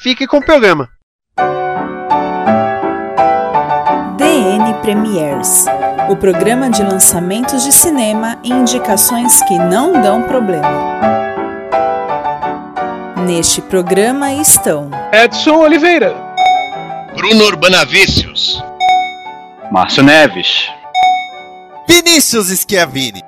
fique com o programa. DN Premiers o programa de lançamentos de cinema e indicações que não dão problema. Neste programa estão Edson Oliveira, Bruno Urbanavícios, Márcio Neves, Vinícius Schiavini.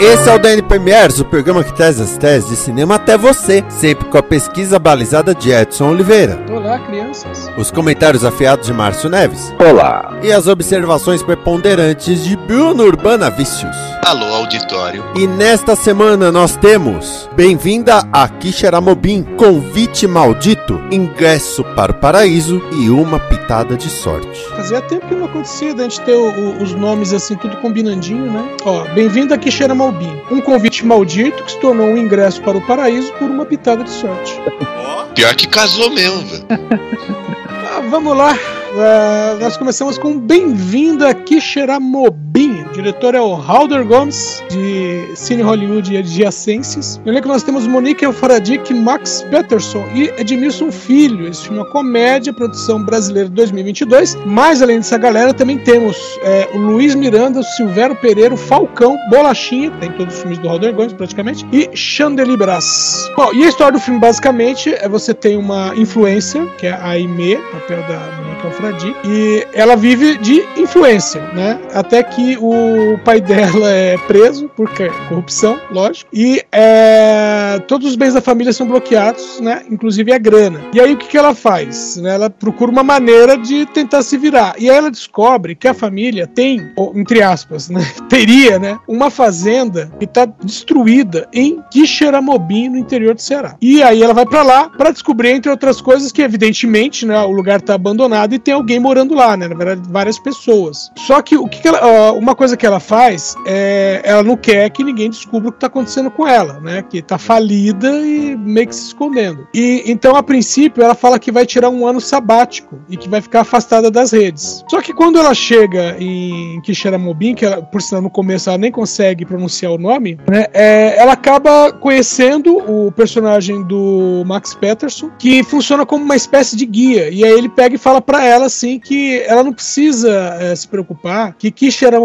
Esse é o DN Premiers, o programa que traz as teses de cinema até você, sempre com a pesquisa balizada de Edson Oliveira. Olá, crianças. Os comentários afiados de Márcio Neves. Olá. E as observações preponderantes de Bruno Urbana Vícios. Alô, auditório. E nesta semana nós temos Bem-vinda a Quixeramobim, Convite Maldito, Ingresso para o Paraíso e Uma Pitada de Sorte. Fazia tempo que não acontecia da gente ter o, o, os nomes assim, tudo combinandinho, né? Ó, Bem-vindo a Quixeramobim, um convite maldito que se tornou um ingresso para o paraíso por uma pitada de sorte. Pior que casou mesmo, velho. Ah, vamos lá. Uh, nós começamos com Bem-vinda a Quixeramobim. O diretor é o Halder Gomes, de Cine Hollywood e Adjacências. No elenco nós temos Monique Alfaradic, Max Peterson e Edmilson Filho. Esse filme é uma comédia, produção brasileira de 2022. Mas além dessa galera, também temos é, o Luiz Miranda, Silvério Pereira, Falcão, Bolachinha, tem todos os filmes do Halder Gomes praticamente, e Chandelier Brás. Bom, e a história do filme basicamente é você tem uma influencer, que é a Aimee, papel da Monique Alfaradic, e ela vive de influência, né? Até que o pai dela é preso por corrupção, lógico, e é, todos os bens da família são bloqueados, né? Inclusive a grana. E aí o que, que ela faz? Né? Ela procura uma maneira de tentar se virar. E aí ela descobre que a família tem, ou, entre aspas, né? teria, né? Uma fazenda que está destruída em Quixeramobim, no interior do Ceará. E aí ela vai para lá para descobrir, entre outras coisas, que evidentemente, né? O lugar está abandonado e tem alguém morando lá, né? Na verdade, várias pessoas. Só que o que, que ela, uma coisa que ela faz é ela não quer que ninguém descubra o que está acontecendo com ela, né? Que está falida e meio que se escondendo. E então, a princípio, ela fala que vai tirar um ano sabático e que vai ficar afastada das redes. Só que quando ela chega em Quixeramobim, que ela, por sinal no começo ela nem consegue pronunciar o nome, né? É, ela acaba conhecendo o personagem do Max Peterson, que funciona como uma espécie de guia. E aí ele pega e fala para ela assim que ela não precisa é, se preocupar que Quixeramobim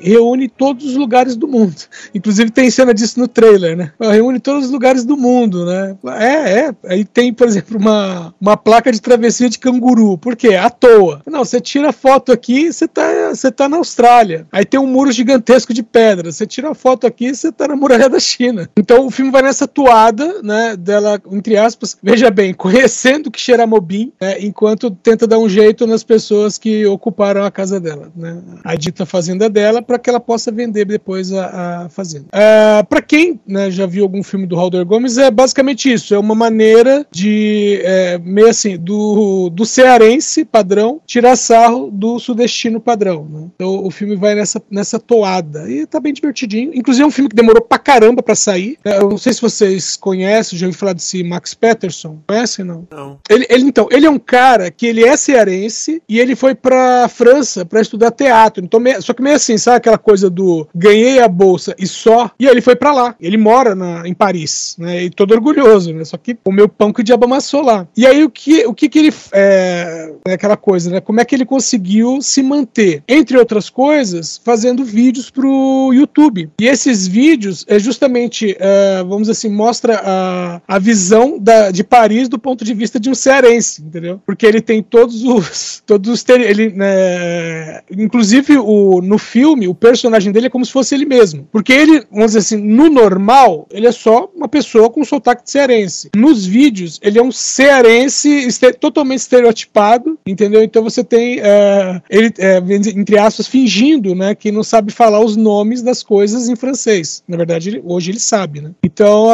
reúne todos os lugares do mundo. Inclusive tem cena disso no trailer, né? Ela reúne todos os lugares do mundo, né? É, é. Aí tem, por exemplo, uma, uma placa de travessia de canguru. Por quê? À toa. Não, você tira foto aqui, você tá, você tá na Austrália. Aí tem um muro gigantesco de pedra. Você tira foto aqui, você tá na muralha da China. Então o filme vai nessa toada, né? Dela, entre aspas, veja bem, conhecendo Quixeramobim, né, enquanto tenta dar um jeito nas pessoas que ocuparam a casa dela, né? A dita fazenda dela, para que ela possa vender depois a, a fazenda. Uh, para quem né, já viu algum filme do Halder Gomes, é basicamente isso. É uma maneira de, é, meio assim, do, do cearense padrão tirar sarro do sudestino padrão. Né? Então o filme vai nessa, nessa toada. E tá bem divertidinho. Inclusive é um filme que demorou pra caramba pra sair. Eu não sei se vocês conhecem, já ouvi falar desse Max Peterson. Conhecem, não? Não. Ele, ele, então, ele é um cara que ele é cearense e ele foi pra França pra estudar teatro. Então, só que meio assim, sabe aquela coisa do ganhei a bolsa e só? E ele foi pra lá. Ele mora na, em Paris, né? E todo orgulhoso, né? Só que o meu pão que o diabo amassou lá. E aí o que, o que, que ele. É, é aquela coisa, né? Como é que ele conseguiu se manter? Entre outras coisas, fazendo vídeos pro YouTube. E esses vídeos é justamente, é, vamos assim, mostra a, a visão da, de Paris do ponto de vista de um cearense, entendeu? Porque ele tem todos os. Todos os ele, né, inclusive, o, no filme o personagem dele é como se fosse ele mesmo. Porque ele, vamos dizer assim, no normal, ele é só uma pessoa com sotaque de cearense. Nos vídeos, ele é um cearense este- totalmente estereotipado, entendeu? Então você tem é, ele, é, entre aspas, fingindo, né, que não sabe falar os nomes das coisas em francês. Na verdade, ele- hoje ele sabe, né? Então,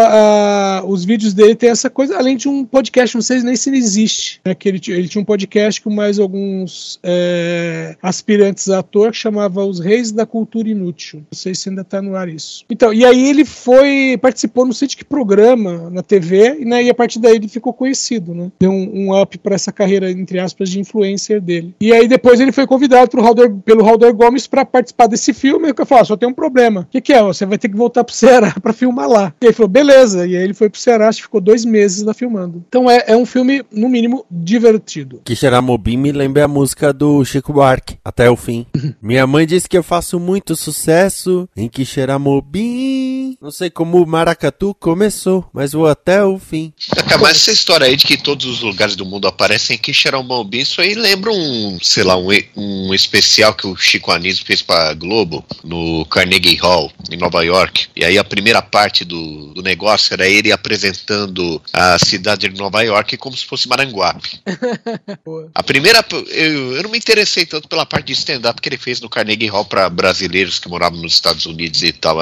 os vídeos dele tem essa coisa, além de um podcast, não sei nem se ele existe, né, que ele, ele tinha um podcast com mais alguns é, aspirantes a ator que chamava Os Reis da Cultura Inútil. Não sei se ainda tá no ar isso. Então, e aí ele foi, participou no sítio que programa na TV, e, né, e a partir daí ele ficou conhecido, né? Deu um, um up para essa carreira, entre aspas, de influencer dele. E aí depois ele foi convidado pro Halder, pelo Halder Gomes para participar desse filme, e eu falei, ah, só tem um problema. O que, que é? Você vai ter que voltar pro Ceará para filmar lá. E ele falou, beleza. E aí ele foi pro Ceará, acho que ficou dois meses lá filmando. Então é, é um filme, no mínimo, divertido. Quixeramobim me lembra a música do Chico Buarque, até o fim. Minha mãe disse que eu faço muito sucesso em Quixeramobim. Não sei como o Maracatu começou, mas vou até o fim. Mas essa história aí de que todos os lugares do mundo aparecem em Xeramobim, isso aí lembra um, sei lá, um, um especial que o Chico Anísio fez pra Globo, no Carnegie Hall, em Nova York. E aí a primeira parte do, do negócio era ele apresentando a cidade de Nova York como se fosse Maranguape. A primeira, eu, eu não me interessei tanto pela parte de stand-up que ele fez no Carnegie Hall para brasileiros que moravam nos Estados Unidos e tal.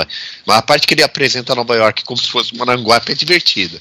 Mas a parte que ele apresenta Nova York como se fosse Maranguape é divertida.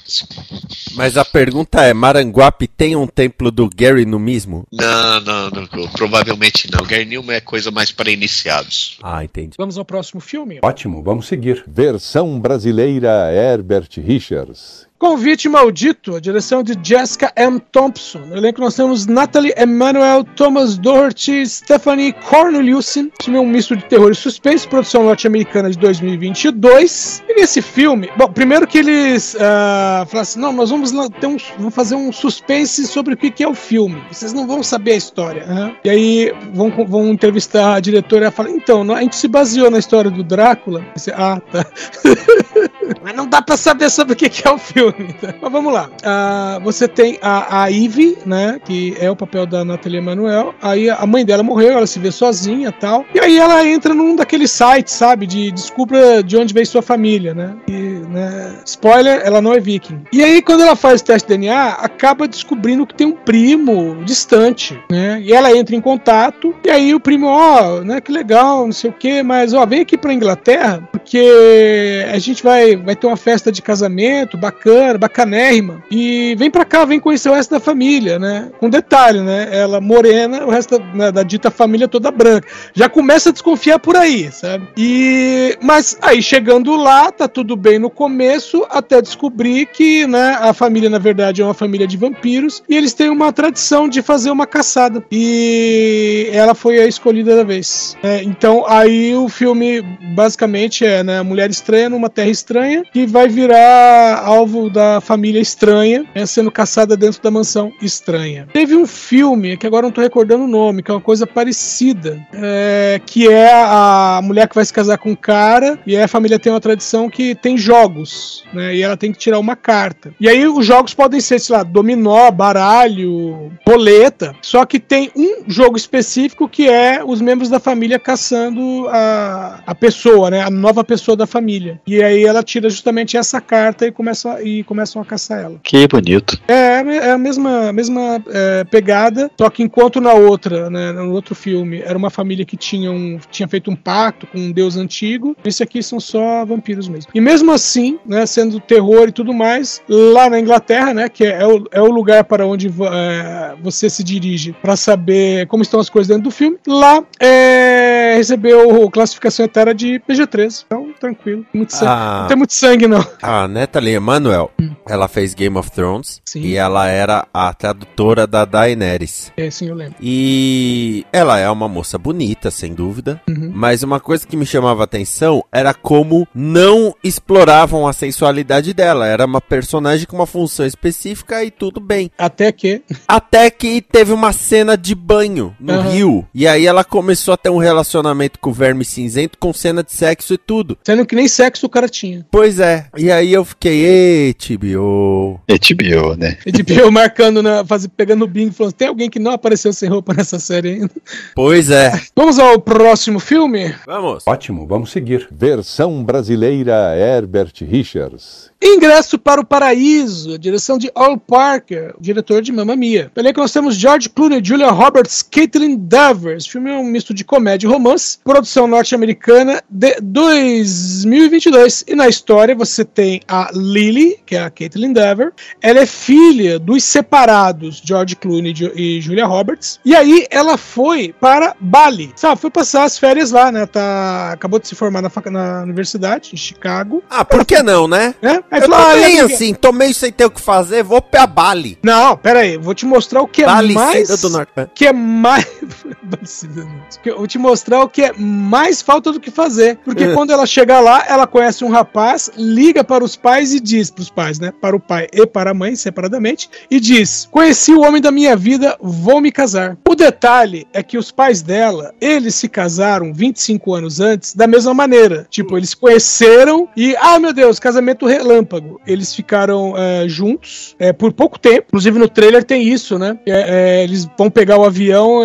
Mas a pergunta é: Maranguape tem um templo do Gary no mesmo? Não, não, não, provavelmente não. Gary Newman é coisa mais para iniciados. Ah, entendi. Vamos ao próximo filme. Ótimo, vamos seguir. Versão brasileira Herbert Richards. Convite Maldito, a direção de Jessica M. Thompson. No elenco nós temos Natalie Emmanuel, Thomas Doherty, Stephanie Corneliusen. Filme é um misto de terror e suspense, produção norte-americana de 2022. E nesse filme, bom, primeiro que eles ah, falaram assim, não, nós vamos, ter um, vamos fazer um suspense sobre o que, que é o filme. Vocês não vão saber a história. né? E aí vão, vão entrevistar a diretora e ela fala, então, a gente se baseou na história do Drácula. Ah, tá. Mas não dá pra saber sobre o que é o filme. tá? Mas vamos lá. Ah, você tem a, a Ivy, né? Que é o papel da Nathalie Emanuel. Aí a mãe dela morreu, ela se vê sozinha tal. E aí ela entra num daqueles sites, sabe? De descubra de onde veio sua família, né? E, né? Spoiler, ela não é viking. E aí, quando ela faz o teste de DNA, acaba descobrindo que tem um primo distante, né? E ela entra em contato. E aí o primo, ó, né? Que legal, não sei o quê, mas ó, vem aqui pra Inglaterra, porque a gente vai, vai ter uma festa de casamento bacana, bacanérrima. E vem pra cá, vem conhecer o resto da família, né? Com detalhe, né? Ela morena, o resto da, né, da dita família toda branca. Já começa a desconfiar por aí, sabe? E mas aí chegando lá, tá tudo bem no começo, até descobrir que, né, a família na verdade é uma família de vampiros e eles têm uma tradição de fazer uma caçada. E ela foi a escolhida da vez. É, então aí o filme basicamente é, né, mulher estranha numa terra estranha que vai virar alvo da família estranha, né, sendo caçada dentro da mansão estranha. Teve um filme que agora não tô recordando o nome, que é uma coisa parecida, é, que é a mulher que vai se casar com um cara e a família tem uma tradição que tem jogos, né, e ela tem que tirar uma carta. E aí os jogos podem ser, sei lá, dominó, baralho, roleta, só que tem um jogo específico que é os membros da família caçando a, a pessoa, né, a nova pessoa da família. E aí ela tira justamente essa carta e, começa, e começam a caçar ela. Que bonito. É, é a mesma, mesma é, pegada, só que enquanto na outra, né, no outro filme, era uma família que tinha, um, tinha feito um pacto com um deus antigo, esse aqui são só vampiros mesmo. E mesmo assim, né, sendo terror e tudo mais, lá na Inglaterra, né, que é, o, é o lugar para onde é, você se dirige para saber como estão as coisas dentro do filme, lá é, recebeu classificação etária de PG-13. Então, tranquilo. Muito. Ah. Muito sangue, não. A Natalie Emanuel, ela fez Game of Thrones Sim. e ela era a tradutora da Daenerys. É, sim, eu lembro. E ela é uma moça bonita, sem dúvida. Uhum. Mas uma coisa que me chamava a atenção era como não limitavam a sensualidade dela. Era uma personagem com uma função específica e tudo bem. Até que. Até que teve uma cena de banho no Aham. rio. E aí ela começou a ter um relacionamento com o Verme Cinzento com cena de sexo e tudo. Sendo que nem sexo o cara tinha. Pois é. E aí eu fiquei, ei, TBO. HBO, né? E de eu marcando, na, faz, pegando o bingo, falando: tem alguém que não apareceu sem roupa nessa série ainda. Pois é. Vamos ao próximo filme? Vamos. Ótimo, vamos seguir. Versão brasileira Herbert Richards. Ingresso para o Paraíso, direção de Al Parker, diretor de Mamma Mia. Pelo que nós temos George Clooney, Julia Roberts, Caitlin Dever. Esse filme é um misto de comédia e romance, produção norte-americana de 2022. E na história você tem a Lily, que é a Caitlin Dever. Ela é filha dos separados George Clooney e Ju- Julia Roberts. E aí ela foi para Bali. Sabe, foi passar as férias lá, né? Tá, acabou de se formar na, na universidade, em Chicago. Ah, por que não, né? Né? Aí Eu falou, "Ah, também, amiga, assim, tomei sem ter o que fazer, vou pra Bali. Não, pera aí, vou te mostrar o que é Bali, mais. Cida do Norte. que é mais. Vou te mostrar o que é mais falta do que fazer. Porque É. quando ela chega lá, ela conhece um rapaz, liga para os pais e diz para os pais, né? Para o pai e para a mãe, separadamente, e diz: Conheci o homem da minha vida, vou me casar. O detalhe é que os pais dela, eles se casaram 25 anos antes da mesma maneira. Tipo, eles conheceram e, ah, meu Deus, casamento relâmpago. Eles ficaram é, juntos é, por pouco tempo. Inclusive no trailer tem isso, né? É, eles vão pegar o avião,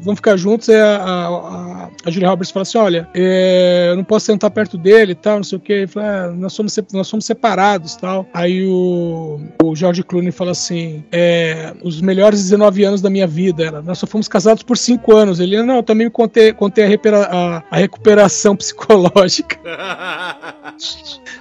vão ficar juntos. A, a, a Julia Roberts fala assim: Olha, eu não posso sentar perto dele e tal, não sei o que. Ele fala, "Ah, nós, somos, nós somos separados tal. Aí o, o George Clooney fala assim: é, Os melhores 19 anos da minha vida. Ela, nós só fomos casados por 5 anos. Ele, não, eu também contei, contei a, repera- a- a recuperação psicológica.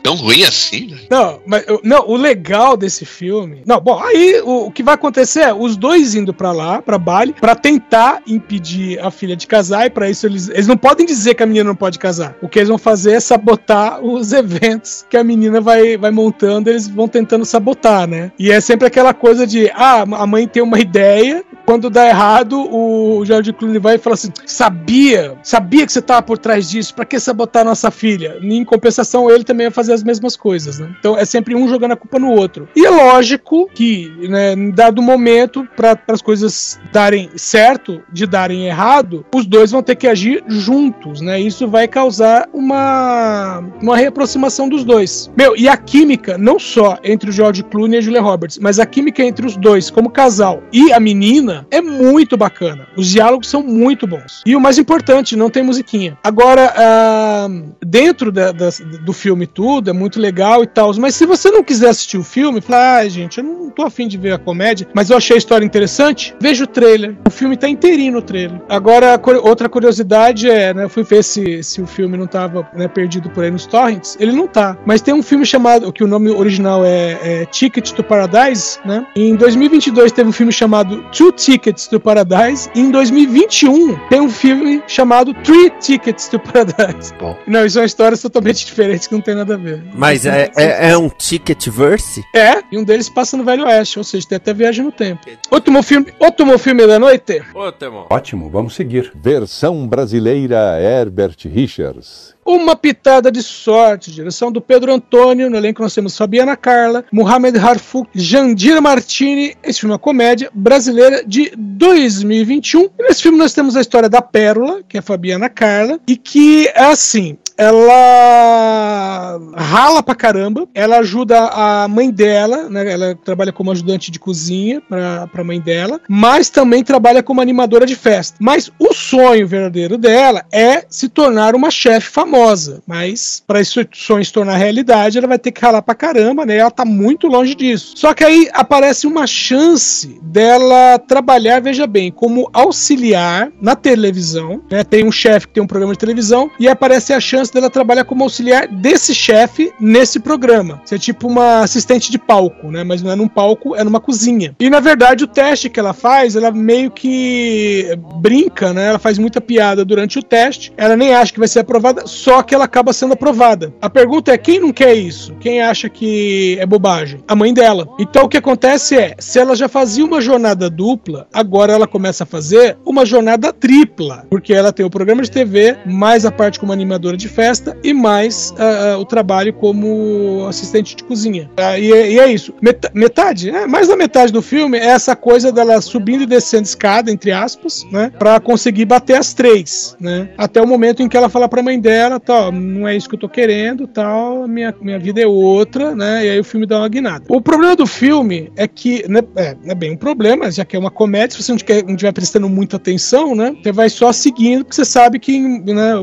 Tão ruim assim, né? Não, mas não, o legal desse filme. Não, bom, aí o, o que vai acontecer é os dois indo pra lá, pra Bali, pra tentar impedir a filha de casar, e pra isso eles, eles não podem dizer que a menina não pode casar. O que eles vão fazer é sabotar os eventos que a menina vai, vai montando, eles vão tentando sabotar, né? E é sempre aquela coisa de, ah, a mãe tem uma ideia, quando dá errado, o George Clooney vai e fala assim: sabia, sabia que você tava por trás disso, pra que sabotar nossa filha? E, em compensação, ele também vai fazer as mesmas coisas, né? Então é sempre um jogando a culpa no outro. E é lógico que, né, dado momento, para as coisas darem certo, de darem errado, os dois vão ter que agir juntos, né? Isso vai causar uma, uma reaproximação dos dois. Meu, e a química, não só entre o George Clooney e a Julia Roberts, mas a química entre os dois, como casal, e a menina, é muito bacana. Os diálogos são muito bons. E o mais importante, não tem musiquinha. Agora, ah, dentro da- das- do filme tudo, é muito legal e tal, mas se você não quiser assistir o filme, fala, ah, gente, eu não tô afim de ver a comédia, mas eu achei a história interessante, veja o trailer. O filme tá inteirinho no trailer. Agora, outra curiosidade é, né, eu fui ver se, se o filme não tava né, perdido por aí nos torrents, ele não tá. Mas tem um filme chamado, que o nome original é, é Ticket to Paradise, né? Em 2022 teve um filme chamado Two Tickets to Paradise, e em 2021 tem um filme chamado Three Tickets to Paradise. Bom. Não, isso são histórias totalmente diferentes que não tem nada a ver. Mas é, é, é um ticket verse? É, e um deles passa no Velho Oeste, ou seja, tem até viagem no tempo. Último filme, último filme da noite. Ô, Temão. Ótimo, vamos seguir. Versão brasileira Herbert Richards. Uma pitada de sorte, direção do Pedro Antônio. No elenco nós temos Fabiana Carla, Mohamed Harfouk, Jandira Martini. Esse filme é uma comédia brasileira de 2021. E nesse filme nós temos a história da Pérola, que é a Fabiana Carla, e que é assim. Ela rala pra caramba, ela ajuda a mãe dela, né? Ela trabalha como ajudante de cozinha pra, pra mãe dela, mas também trabalha como animadora de festa. Mas o sonho verdadeiro dela é se tornar uma chefe famosa. Mas para esse sonho se tornar realidade, ela vai ter que ralar pra caramba, né? Ela tá muito longe disso. Só que aí aparece uma chance dela trabalhar, veja bem, como auxiliar na televisão. Né? Tem um chefe que tem um programa de televisão e aparece a chance dela trabalhar como auxiliar desse chefe nesse programa. Ser tipo uma assistente de palco, né? Mas não é num palco, é numa cozinha. E na verdade o teste que ela faz, ela meio que brinca, né? Ela faz muita piada durante o teste. Ela nem acha que vai ser aprovada, só que ela acaba sendo aprovada. A pergunta é quem não quer isso? Quem acha que é bobagem? A mãe dela. Então o que acontece é, se ela já fazia uma jornada dupla, agora ela começa a fazer uma jornada tripla, porque ela tem o programa de TV, mais a parte como animadora de festa e mais ah, o trabalho como assistente de cozinha. Ah, e, é- e é isso. Meta- metade, é, mais da metade do filme é essa coisa dela subindo e descendo escada, entre aspas, né? Pra conseguir bater as três, né? Até o momento em que ela fala pra mãe dela, tal, não é isso que eu tô querendo, tal, minha, minha vida é outra, né? E aí o filme dá uma guinada. O problema do filme é que, né, é, é bem um problema, já que é uma comédia, se você não estiver não estiver prestando muita atenção, né? Você vai só seguindo, porque você sabe que, né,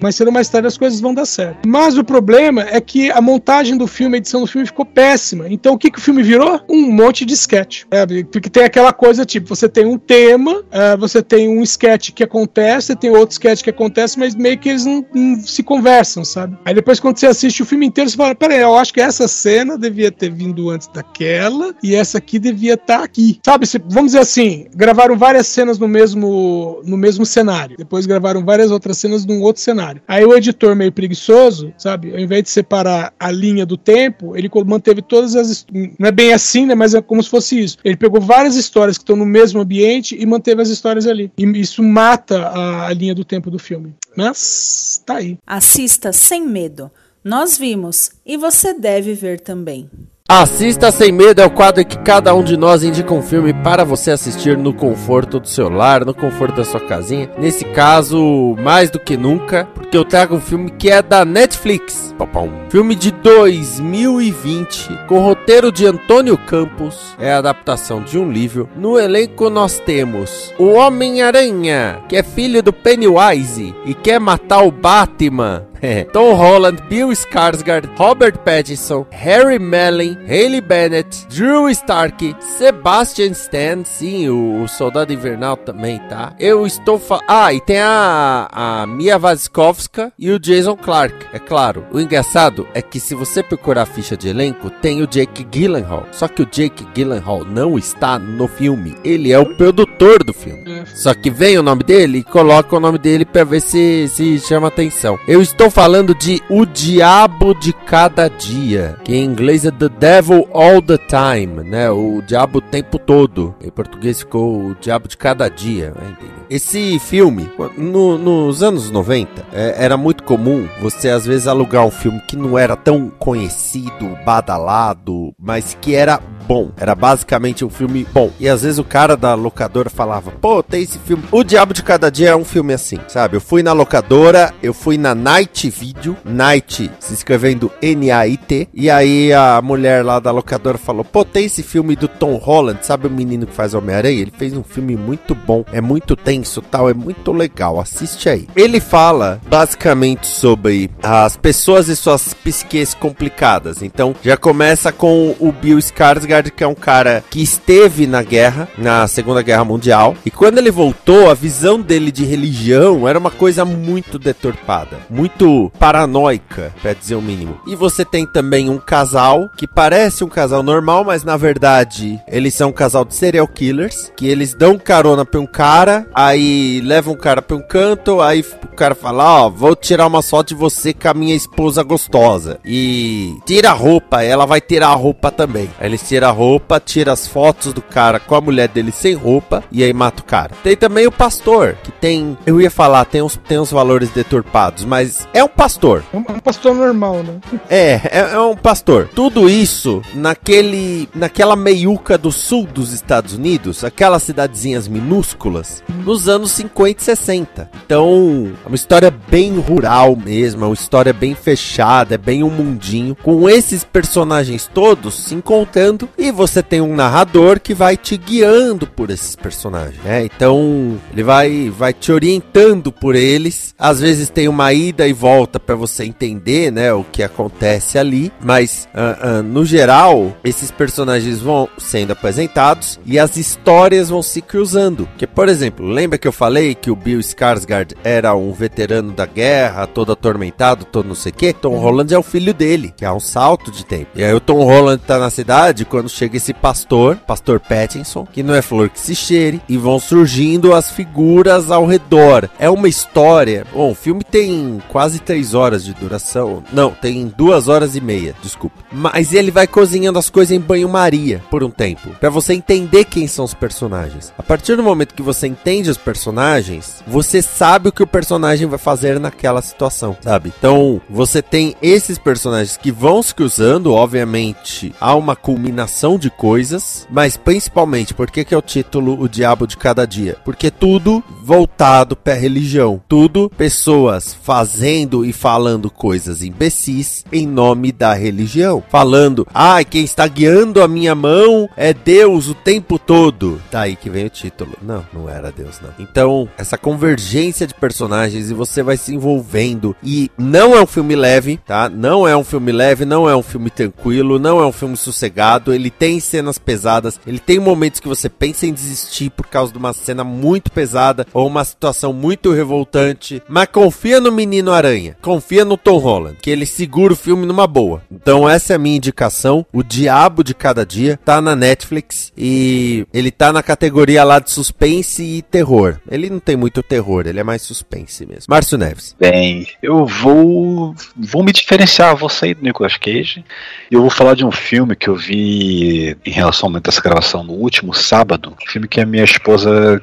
mais cedo ou mais tarde as coisas vão dar certo. Mas o problema é que a montagem do filme, a edição do filme ficou péssima. Então o que, que o filme virou? Um monte de sketch. É, porque tem aquela coisa tipo, você tem um tema, é, você tem um sketch que acontece, tem outro sketch que acontece, mas meio que eles não, não se conversam, sabe? Aí depois quando você assiste o filme inteiro, você fala, peraí, eu acho que essa cena devia ter vindo antes daquela, e essa aqui devia estar aqui. Sabe, se- vamos dizer assim, gravaram várias cenas no mesmo, no mesmo cenário. Depois gravaram várias outras cenas num outro cenário. Aí o editor, meio preguiçoso, sabe? Ao invés de separar a linha do tempo, ele manteve todas as. Não é bem assim, né? Mas é como se fosse isso. Ele pegou várias histórias que estão no mesmo ambiente e manteve as histórias ali. E isso mata a, a linha do tempo do filme. Mas tá aí. Assista sem medo. Nós vimos e você deve ver também. Assista Sem Medo é o quadro que cada um de nós indica um filme para você assistir no conforto do seu lar, no conforto da sua casinha. Nesse caso, mais do que nunca, porque eu trago um filme que é da Netflix. Papão. Filme de 2020, com roteiro de Antônio Campos, é a adaptação de um livro. No elenco nós temos o Homem-Aranha, que é filho do Pennywise e quer matar o Batman. Tom Holland, Bill Skarsgård, Robert Pattinson, Harry Mellon, Haley Bennett, Drew Stark, Sebastian Stan, sim, o, o Soldado Invernal também, tá? Eu estou fa... Ah, e tem a, a Mia Wasikowska e o Jason Clark, é claro. O engraçado é que se você procurar a ficha de elenco, tem o Jake Gyllenhaal. Só que o Jake Gyllenhaal não está no filme. Ele é o produtor do filme. Só que vem o nome dele e coloca o nome dele pra ver se, se chama atenção. Eu estou falando de O Diabo de Cada Dia, que em inglês é The Devil All the Time, né? O diabo o tempo todo. Em português ficou O Diabo de Cada Dia? Entendeu? Esse filme, no- nos anos 90, é, era muito comum você às vezes alugar um filme que não era tão conhecido, badalado, mas que era bom. Era basicamente um filme bom. E às vezes o cara da locadora falava: pô, tem esse filme. O Diabo de Cada Dia é um filme assim, sabe? Eu fui na locadora, eu fui na Night Video, Night se escrevendo N-A-I-T, e aí a mulher lá da locadora falou: pô, tem esse filme do Tom Holland, sabe o menino que faz Homem-Aranha? Ele fez um filme muito bom, é muito tenso tal, é muito legal, assiste aí. Ele fala basicamente sobre as pessoas e suas psiques complicadas. Então já começa com o Bill Skarsgård, que é um cara que esteve na guerra, na Segunda Guerra Mundial, e quando ele voltou, a visão dele de religião era uma coisa muito deturpada, muito paranoica, pra dizer o mínimo. E você tem também um casal que parece um casal normal, mas na verdade eles são um casal de serial killers, que eles dão carona pra um cara, aí levam o cara pra um canto, aí o cara fala, ó, vou tirar uma foto de você com a minha esposa gostosa. E tira a roupa, ela vai tirar a roupa também. Aí eles tiram a roupa, tira as fotos do cara com a mulher dele sem roupa, e aí mata o cara. Tem também o pastor, que tem, eu ia falar, tem uns, tem uns valores deturpados, mas é um pastor. É um, é um pastor normal, né? É, é, é um pastor. Tudo isso naquele, naquela meiuca do sul dos Estados Unidos, aquelas cidadezinhas minúsculas, nos anos 50 e 60. Então, é uma história bem rural mesmo, é uma história bem fechada, é bem um mundinho, com esses personagens todos se encontrando e você tem um narrador que vai te guiando por esses personagens, né? Então, ele vai, vai te orientando por eles. Às vezes tem uma ida e volta para você entender, né, o que acontece ali, mas ah, ah, no geral, esses personagens vão sendo apresentados e as histórias vão se cruzando. Que, por exemplo, lembra que eu falei que o Bill Skarsgård era um veterano da guerra, todo atormentado, todo não sei o quê? Tom Holland é o filho dele, que é um salto de tempo. E aí o Tom Holland tá na cidade, quando quando chega esse pastor, pastor Pattinson, que não é flor que se cheire, e vão surgindo as figuras ao redor. É uma história. Bom, o filme tem quase três horas de duração. Não, tem duas horas e meia, desculpa. Mas ele vai cozinhando as coisas em banho-maria por um tempo, Pra você entender quem são os personagens. A partir do momento que você entende os personagens, você sabe o que o personagem vai fazer naquela situação, sabe? Então, você tem esses personagens que vão se cruzando, obviamente, há uma culminação de coisas, mas principalmente, por que, que é o título O Diabo de Cada Dia? Porque tudo voltado pra religião. Tudo pessoas fazendo e falando coisas imbecis em nome da religião. Falando, ah, quem está guiando a minha mão é Deus o tempo todo. Daí que vem o título. Não, não era Deus, não. Então, essa convergência de personagens e você vai se envolvendo. E não é um filme leve, tá? Não é um filme leve, não é um filme tranquilo, não é um filme sossegado. Ele tem cenas pesadas, ele tem momentos que você pensa em desistir por causa de uma cena muito pesada ou uma situação muito revoltante. Mas confia no Menino Aranha, confia no Tom Holland, que ele segura o filme numa boa. Então, essa é a minha indicação. O Diabo de Cada Dia tá na Netflix e ele tá na categoria lá de suspense e terror. Ele não tem muito terror, ele é mais suspense mesmo. Márcio Neves. Bem, eu vou vou me diferenciar, vou sair do Nicolas Cage. Eu vou falar de um filme que eu vi em relação a essa gravação no último sábado. Um filme que a minha esposa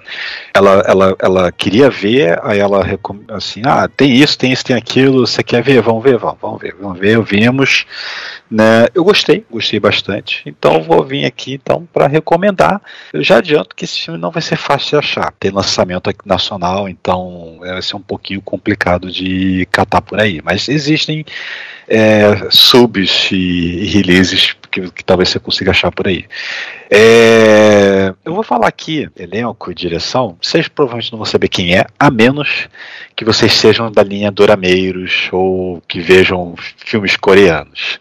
ela, ela, ela queria ver, aí ela assim, ah, tem isso, tem isso, tem aquilo, você quer ver? Vamos ver, vamos, vamos ver, vamos ver, vimos, né? Eu gostei, gostei bastante. Então vou vir aqui então para recomendar. Eu já adianto que esse filme não vai ser fácil de achar. Tem lançamento aqui nacional, então vai ser um pouquinho complicado de catar por aí. Mas existem é, subs e releases que, que talvez você consiga achar por aí. É, eu vou falar aqui, elenco e direção, vocês provavelmente não vão saber quem é, a menos que vocês sejam da linha Dorameiros ou que vejam filmes coreanos.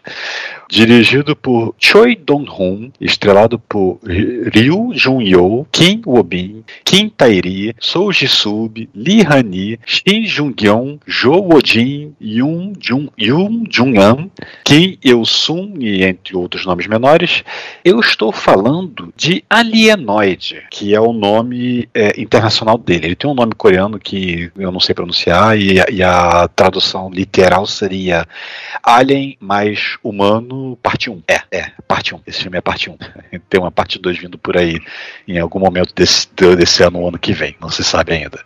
Dirigido por Choi Dong-hoon, estrelado por Ryu Jun-yo, Kim Woo-bin, Kim Tae-ri, Soo Ji-sub, Lee Han-hee, Shin Jung-yeon, Jo Wo-jin, Yoon Jun- Yoon Jung-an, Kim Eu-sun e entre outros nomes menores. Eu estou falando de Alienoid, que é o nome é, internacional dele. Ele tem um nome coreano que eu não sei pronunciar e, e a tradução literal seria Alien mais Humano, parte 1. É, é, parte 1. Esse filme é parte 1. Tem uma parte 2 vindo por aí em algum momento desse, desse ano ou ano que vem, não se sabe ainda.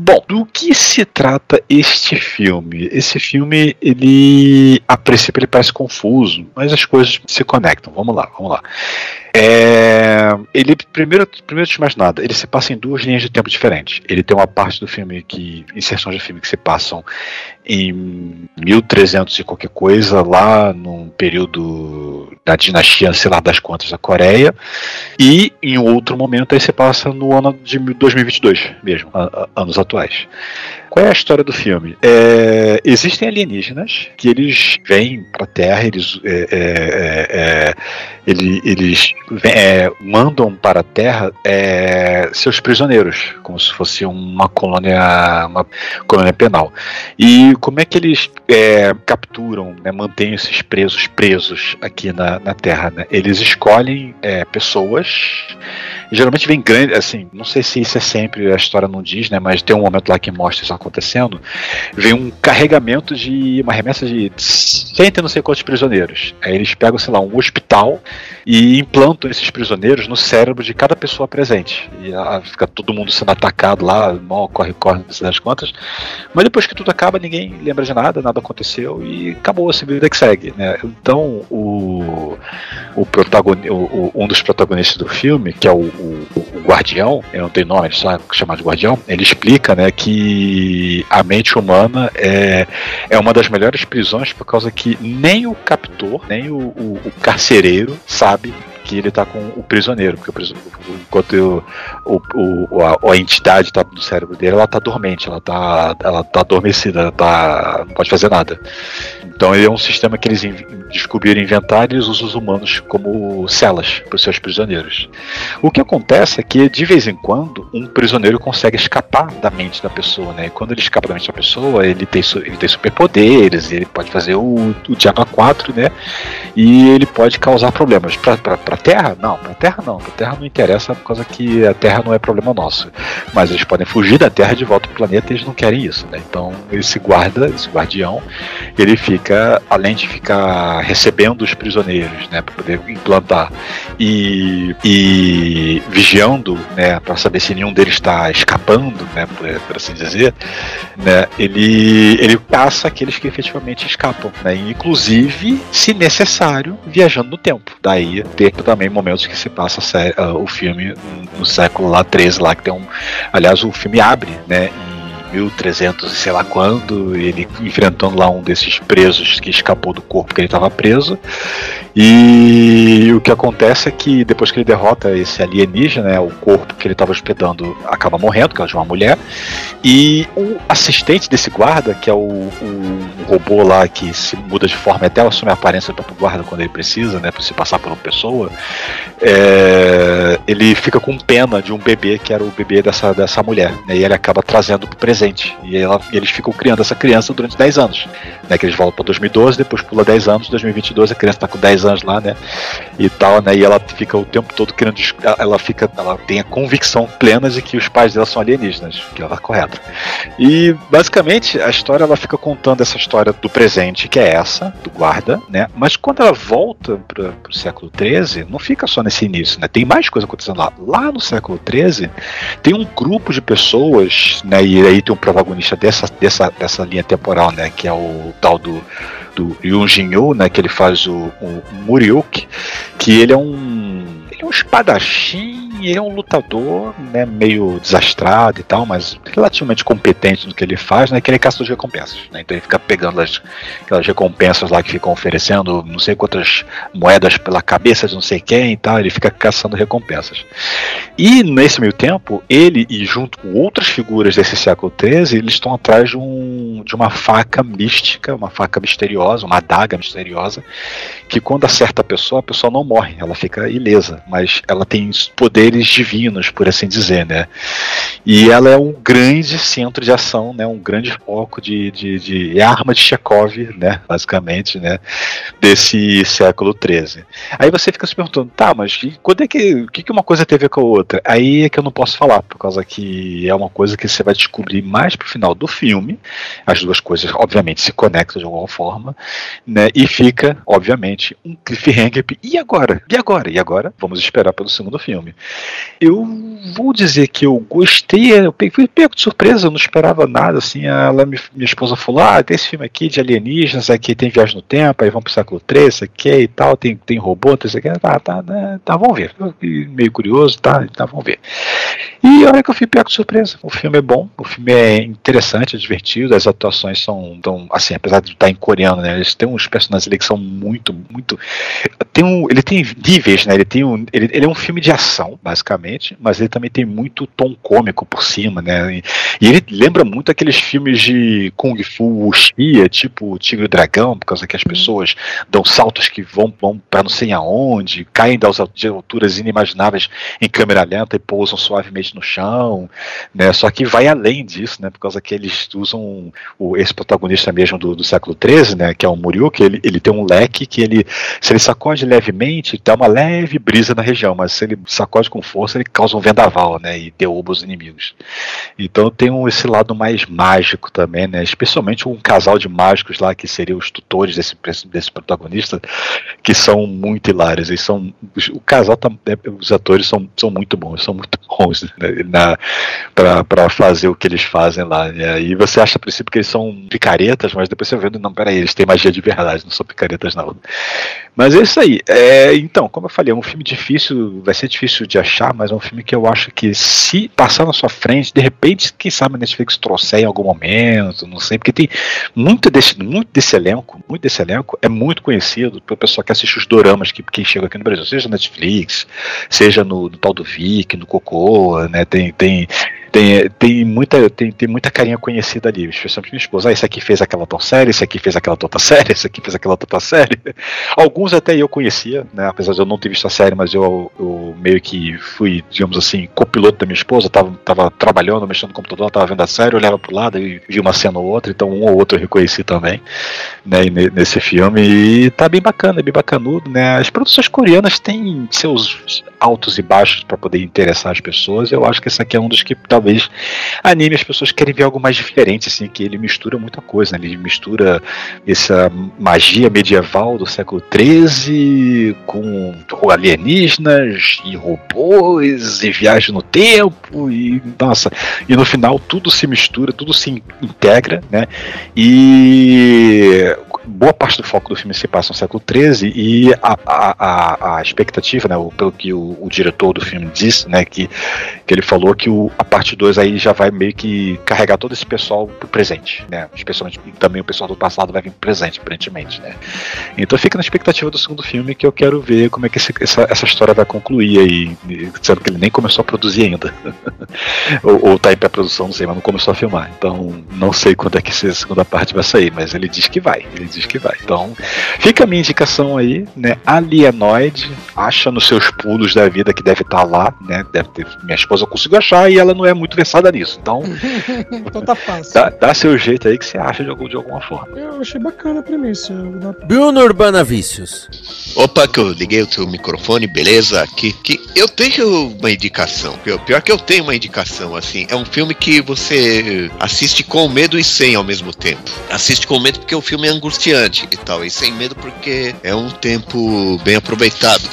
Bom, do que se trata este filme? Esse filme, ele, a princípio, ele parece confuso, mas as coisas se conectam. Vamos lá, vamos lá. É, ele, primeiro, primeiro de mais nada, ele se passa em duas linhas de tempo diferentes. Ele tem uma parte do filme que, inserções do filme que se passam em 1300 e qualquer coisa, lá num período da dinastia, sei lá, das contas da Coreia, e em outro momento aí se passa no ano de 2022 mesmo, anos atuais atuais. Qual é a história do filme? É, existem alienígenas que eles vêm para a Terra, eles, é, é, é, é, ele- eles vêm, é, mandam para a Terra seus prisioneiros, como se fosse uma colônia, uma colônia penal. E como é que eles capturam, né, mantêm esses presos presos aqui na, na Terra? né? Eles escolhem pessoas, geralmente vem grande, assim, não sei se isso é sempre, a história não diz, né, mas tem um momento lá que mostra isso acontecendo, vem um carregamento de uma remessa de cento e não sei quantos prisioneiros. Aí eles pegam, sei lá, um hospital e implantam esses prisioneiros no cérebro de cada pessoa presente. E ah, fica todo mundo sendo atacado lá, mó corre-corre das contas. Mas depois que tudo acaba, ninguém lembra de nada, nada aconteceu e acabou a vida que segue. Né? Então, o, o, protagoni- o- o- um dos protagonistas do filme, que é o, o- o guardião, eu não tenho nome, só chamar de guardião, ele explica né, que a mente humana é, é uma das melhores prisões por causa que nem o captor, nem o, o- o carcereiro sabe que ele tá com o prisioneiro, porque o prisioneiro, enquanto o, o- a, a entidade tá no cérebro dele, ela tá dormente, ela tá, ela tá adormecida, ela tá, não pode fazer nada. Então ele é um sistema que eles descobriram inventar e eles usam os humanos como celas para os seus prisioneiros. O que acontece é que de vez em quando um prisioneiro consegue escapar da mente da pessoa, né? E quando ele escapa da mente da pessoa, ele tem, ele tem superpoderes, ele pode fazer o, o Diabo 4, né? E ele pode causar problemas. Para Terra? Não, pra Terra não. Pra Terra não interessa por causa que a Terra não é problema nosso. Mas eles podem fugir da Terra de volta pro planeta e eles não querem isso, né? Então esse guarda, esse guardião, ele fica, além de ficar recebendo os prisioneiros, né, para poder implantar e, e vigiando, né, para saber se nenhum deles está escapando, né, por, por assim dizer, né, ele ele caça aqueles que efetivamente escapam, né, inclusive, se necessário, viajando no tempo. Daí tem também momentos que se passa o filme no século lá 13 lá que tem um, aliás, o filme abre, né, 1300 e sei lá quando, ele enfrentando lá um desses presos que escapou do corpo que ele estava preso. E o que acontece é que depois que ele derrota esse alienígena, né, o corpo que ele estava hospedando acaba morrendo, que é de uma mulher. E o assistente desse guarda, que é o, o robô lá que se muda de forma até assume a aparência do próprio guarda quando ele precisa, né, para se passar por uma pessoa, é, ele fica com pena de um bebê que era o bebê dessa, dessa mulher, né, e ele acaba trazendo pro presente. E, ela, eles ficam criando essa criança durante 10 anos, né, que eles voltam para 2012, depois pula 10 anos, 2022 a criança tá com 10 anos lá, né, e tal, né, e ela fica o tempo todo querendo, ela fica, ela tem a convicção plena de que os pais dela são alienígenas, que ela tá correta. E basicamente a história ela fica contando essa história do presente, que é essa, do guarda, né? Mas quando ela volta para o século XIII, não fica só nesse início, né? Tem mais coisa acontecendo lá. Lá no século XIII tem um grupo de pessoas, né? E aí tem um protagonista dessa, dessa, dessa linha temporal, né? Que é o tal do do Yoon Jin-yoo, né, que ele faz o, o que ele é um ele é um espadachim, ele é um lutador, né, meio desastrado e tal, mas relativamente competente no que ele faz, né, que ele caçador de recompensas, né, então ele fica pegando as, aquelas recompensas lá que ficam oferecendo não sei quantas moedas pela cabeça de não sei quem e tal, ele fica caçando recompensas. E nesse meio tempo, ele e junto com outras figuras desse século XIII, eles estão atrás de, um, de uma faca mística, uma faca misteriosa, uma adaga misteriosa, que quando acerta a pessoa, a pessoa não morre, ela fica ilesa, mas ela tem poderes divinos, por assim dizer, né? E ela é um grande centro de ação, né? Um grande foco de, de, de é arma de Chekhov, né? Basicamente, né? Desse século XIII. Aí você fica se perguntando, tá, mas quando é que, o que uma coisa tem a ver com a outra? Aí é que eu não posso falar, por causa que é uma coisa que você vai descobrir mais pro final do filme. As duas coisas, obviamente, se conectam de alguma forma, né? E fica, obviamente, um cliffhanger. E agora? E agora? E agora? Vamos esperar pelo segundo filme. Eu vou dizer que eu gostei, eu fui pego de surpresa, eu não esperava nada, assim, ela, minha esposa falou, ah, tem esse filme aqui de alienígenas, aqui tem viagem no tempo, aí vão pro século III, isso aqui e tal, tem, tem robô, tem isso aqui, tá, tá, né, tá, vamos ver. Meio curioso, tá, tá, vamos ver. E olha que eu fui pego de surpresa, o filme é bom, o filme é interessante, é divertido, as atuações são, tão, assim, apesar de estar em coreano, né, eles têm uns personagens ali que são muito, muito, tem um, ele tem níveis, né, ele tem um, ele, ele é um filme de ação, basicamente, mas ele também tem muito tom cômico por cima, né? E, ele lembra muito aqueles filmes de Kung Fu Wuxia, tipo Tigre e Dragão, por causa que as pessoas dão saltos que vão, vão para não sei aonde, caem das alturas inimagináveis em câmera lenta e pousam suavemente no chão, né? Só que vai além disso, né? Por causa que eles usam o, esse protagonista mesmo do, do século XIII, né? Que é o que ele, ele tem um leque que ele, se ele sacode levemente, dá uma leve brisa na região, mas se ele sacode com força, ele causa um vendaval, né? E derruba os inimigos. Então tem um, esse lado mais mágico também, né? Especialmente um casal de mágicos lá que seriam os tutores desse, desse protagonista, que são muito hilários. Eles são, o casal, tá, os atores são, são muito bons, são muito bons né, para fazer o que eles fazem lá. Né? E você acha a princípio que eles são picaretas, mas depois você vê, não, peraí, eles têm magia de verdade, não são picaretas não. Mas é isso aí. É, então, como eu falei, é um filme difícil, vai ser difícil de achar, mas é um filme que eu acho que se passar na sua frente, de repente, quem sabe a Netflix trouxer em algum momento, não sei, porque tem muito desse, muito desse elenco, muito desse elenco é muito conhecido pelo pessoal que assiste os doramas que quem chega aqui no Brasil, seja na Netflix, seja no, no tal do Vic, no Cocô, né? Tem, tem tem, tem, muita, tem, tem muita carinha conhecida ali, especialmente minha esposa. Ah, esse aqui fez aquela tão série, esse aqui fez aquela outra série, esse aqui fez aquela outra série. Alguns até eu conhecia, né? Apesar de eu não ter visto a série, mas eu, eu meio que fui, digamos assim, copiloto da minha esposa, tava, tava trabalhando, mexendo no computador, tava vendo a série, olhava pro lado e vi uma cena ou outra, então um ou outro eu reconheci também, né, nesse filme. E tá bem bacana, bem bacanudo, né? As produções coreanas têm seus altos e baixos para poder interessar as pessoas. Eu acho que esse aqui é um dos que talvez anime as pessoas querem ver algo mais diferente, assim, que ele mistura muita coisa, né? Ele mistura essa magia medieval do século XIII com alienígenas e robôs e viagem no tempo e nossa, e no final tudo se mistura, tudo se integra, né? E boa parte do foco do filme se passa no século XIII e a, a, a, expectativa, né, pelo que o, o, diretor do filme disse, né, que, que ele falou que o, a parte 2 aí já vai meio que carregar todo esse pessoal pro presente, né, especialmente também o pessoal do passado vai vir pro presente, aparentemente, né. Então fica na expectativa do segundo filme que eu quero ver como é que esse, essa, essa história vai concluir aí, sendo que ele nem começou a produzir ainda, ou, ou tá aí pra produção, não sei, mas não começou a filmar, então não sei quando é que essa segunda parte vai sair, mas ele diz que vai, ele diz que vai. Então, fica a minha indicação aí, né? Alienoid, acha nos seus pulos da vida que deve estar tá lá, né? Deve ter, minha esposa conseguiu achar e ela não é muito versada nisso. Então, então tá fácil. Dá, dá, seu jeito aí que você acha de, algum, de alguma forma. Eu achei bacana a premissa. Bruno Urbana Vícios. Opa, que eu liguei o teu microfone, beleza? Que, que eu tenho uma indicação. Pior que eu tenho uma indicação, assim. É um filme que você assiste com medo e sem ao mesmo tempo. Assiste com medo porque o filme é angustiante e tal, e sem medo porque é um tempo bem aproveitado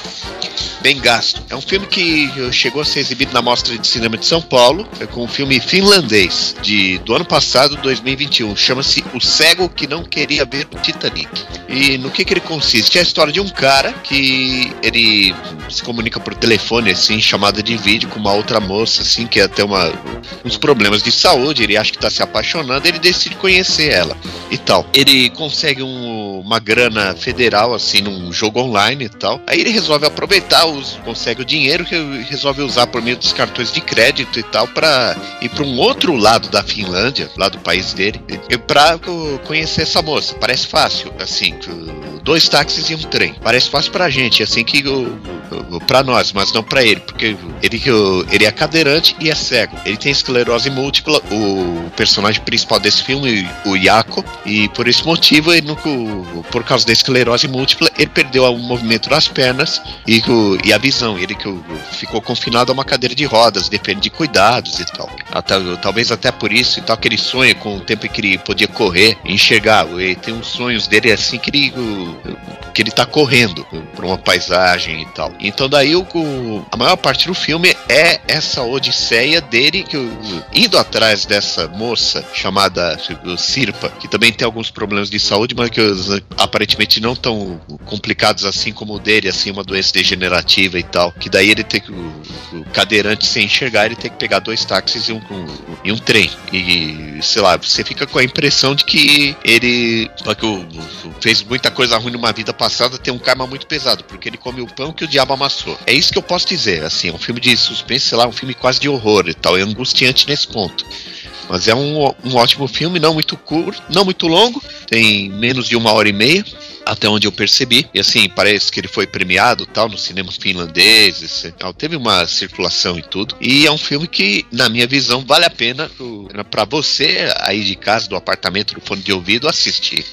bem gasto. É um filme que chegou a ser exibido na Mostra de Cinema de São Paulo, é com um filme finlandês de, do ano passado, 2021. Chama-se O Cego que Não Queria Ver o Titanic. E no que, que ele consiste? É a história de um cara que ele se comunica por telefone, assim, chamada de vídeo com uma outra moça, assim, que até uma, uns problemas de saúde, ele acha que está se apaixonando, ele decide conhecer ela e tal. Ele consegue um, uma grana federal, assim, num jogo online e tal. Aí ele resolve aproveitar, consegue o dinheiro que resolve usar por meio dos cartões de crédito e tal para ir para um outro lado da Finlândia, lá do país dele, para conhecer essa moça. Parece fácil, assim, dois táxis e um trem. Parece fácil pra gente, assim que para nós, mas não para ele, porque ele, ele é cadeirante e é cego. Ele tem esclerose múltipla, o personagem principal desse filme, o Yako, e por esse motivo, ele, por causa da esclerose múltipla, ele perdeu o movimento das pernas e, e a visão. Ele ficou confinado a uma cadeira de rodas, depende de cuidados e tal. Até, talvez até por isso e tal, que ele sonha com o tempo em que ele podia correr, enxergar. Ele tem uns sonhos dele assim que ele que ele tá correndo por uma paisagem e tal. Então daí o, a maior parte do filme é essa odisseia dele que, indo atrás dessa moça chamada Sirpa, que também tem alguns problemas de saúde, mas que aparentemente não tão complicados assim como o dele, assim, uma doença degenerativa e tal. Que daí ele tem que, o, cadeirante sem enxergar, ele tem que pegar dois táxis e um, um, e um trem. E, sei lá, você fica com a impressão de que ele que fez muita coisa ruim numa vida passada, tem um karma muito pesado, porque ele come o pão que o diabo amassou. É isso que eu posso dizer, assim, é um filme de suspense, sei lá, um filme quase de horror e tal, é angustiante nesse ponto. Mas é um, um ótimo filme, não muito curto, não muito longo, tem menos de uma hora e meia até onde eu percebi. E assim, parece que ele foi premiado tal no cinema finlandês, esse, teve uma circulação e tudo. E é um filme que, na minha visão, vale a pena para você aí de casa, do apartamento, do fone de ouvido, assistir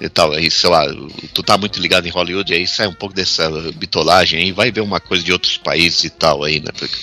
e tal. Aí, sei lá, tu tá muito ligado em Hollywood, aí sai um pouco dessa bitolagem aí, vai ver uma coisa de outros países e tal aí, né? Porque,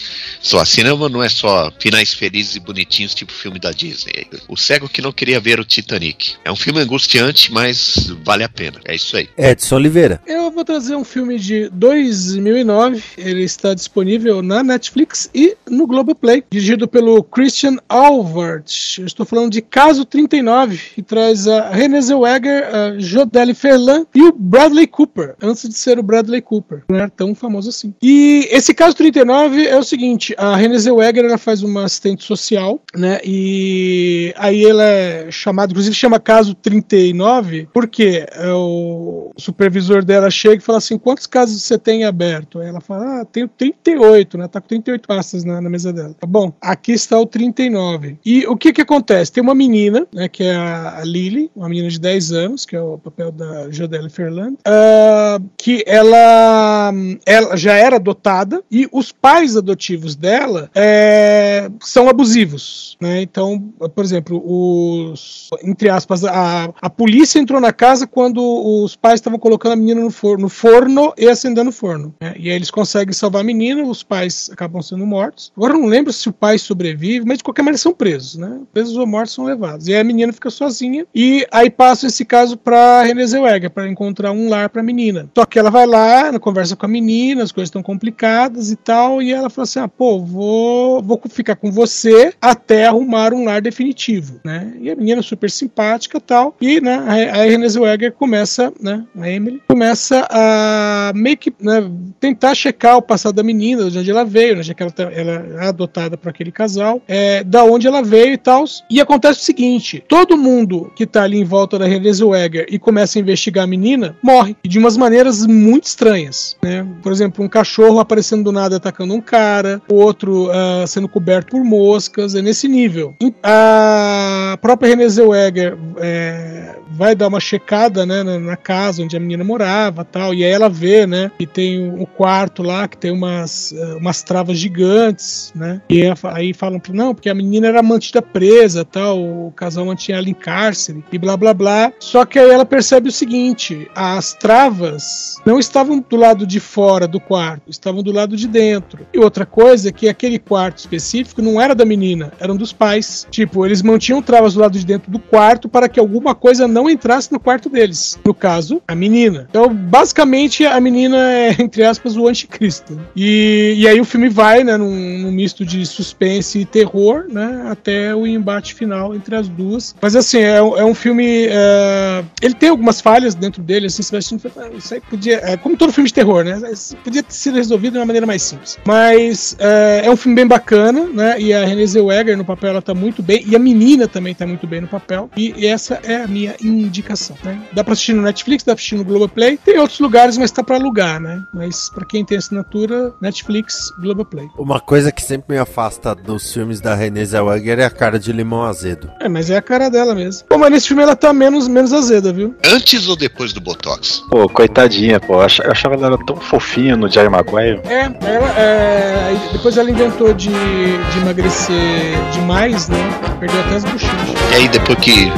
só cinema não é só finais felizes e bonitinhos, tipo filme da Disney. O cego que não queria ver o Titanic. É um filme angustiante, mas vale a pena. É isso aí. Edson Oliveira. Eu vou trazer um filme de 2009. Ele está disponível na Netflix e no Globoplay. Dirigido pelo Christian Alvart. Eu estou falando de Caso 39, que traz a Renée Zellweger, a Jodelle Ferland e o Bradley Cooper, antes de ser o Bradley Cooper, não era tão famoso assim. E esse caso 39 é o seguinte: a Renée Zellweger ela faz uma assistente social, né? E aí ela é chamada, inclusive chama caso 39, porque é, o supervisor dela chega e fala assim: quantos casos você tem aberto? Aí ela fala: ah, tenho 38, né? Tá com 38 pastas na, na mesa dela. Tá bom, aqui está o 39. E o que que acontece? Tem uma menina, né, que é a Lily, uma menina de 10 anos, que é o papel da Jodelle Ferland, uh, que ela, ela já era adotada e os pais adotivos dela é, são abusivos, né? Então, por exemplo, os entre aspas, a, a polícia entrou na casa quando os pais estavam colocando a menina no forno, no forno e acendendo o forno. Né? E aí eles conseguem salvar a menina, os pais acabam sendo mortos. Agora não lembro se o pai sobrevive, mas de qualquer maneira são presos, né? Presos ou mortos são levados. E aí a menina fica sozinha e aí passa esse caso para Renée Zellweger para encontrar um lar para a menina. Só que ela vai lá, conversa com a menina, as coisas estão complicadas e tal, e ela fala assim: "Ah, pô, vou vou ficar com você até arrumar um lar definitivo", né? E a menina super simpática, tal. E, né, a, Renée Zellweger começa, né, a Emily começa a meio que né, tentar checar o passado da menina, de onde ela veio, né, já que ela, tá, ela é adotada por aquele casal, é, da onde ela veio e tal. E acontece o seguinte: todo mundo que tá ali em volta da Renée Zellweger e começa a investigar a menina morre de umas maneiras muito estranhas, né? Por exemplo, um cachorro aparecendo do nada atacando um cara, outro uh, sendo coberto por moscas, é nesse nível. A própria Renée Zellweger é, vai dar uma checada, né, na, na, casa onde a menina morava, tal, e aí ela vê, né, que tem o, o quarto lá que tem umas, uh, umas travas gigantes, né? E aí falam, não, porque a menina era mantida presa, tal, o casal mantinha ela em cárcere e blá blá blá. Só que aí ela percebe o seguinte: as travas não estavam do lado de fora do quarto, estavam do lado de dentro. E outra coisa é que aquele quarto específico não era da menina, eram dos pais. Tipo, eles mantinham travas do lado de dentro do quarto para que alguma coisa não entrasse no quarto deles. No caso, a menina. Então, basicamente, a menina é, entre aspas, o anticristo. E, e aí o filme vai, né, num, num misto de suspense e terror, né, até o embate final entre as duas. Mas assim, é, é um filme. É, ele tem algumas falhas dentro dele, assim, você vai assistindo, ah, isso aí podia. É, como todo filme de terror, né? Podia ter sido resolvido de uma maneira mais simples. Mas é, é um filme bem bacana, né? E a Renée Zellweger no papel ela tá muito bem. E a menina também tá muito bem no papel. E, e essa é a minha indicação, né? Dá pra assistir no Netflix, dá pra assistir no Globoplay. Tem outros lugares, mas tá pra alugar, né? Mas pra quem tem assinatura, Netflix, Globoplay. Uma coisa que sempre me afasta dos filmes da Renée Zellweger é a cara de limão azedo. É, mas é a cara dela mesmo. Pô, mas nesse filme ela tá menos, menos azeda, viu? Antes ou depois do Botox? Pô, coitadinha, pô. Eu achava ela tão fofinha no Jerry Maguire. É, ela, é, depois ela inventou de, de emagrecer demais, né? Perdeu até as bochechas. E aí depois que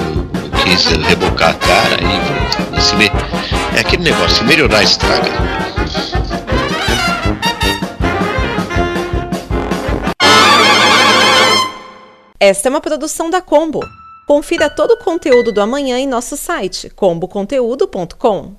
quis rebocar a cara, aí se me... é aquele negócio, se melhorar estraga. Esta é uma produção da Combo. Confira todo o conteúdo do amanhã em nosso site comboconteúdo.com.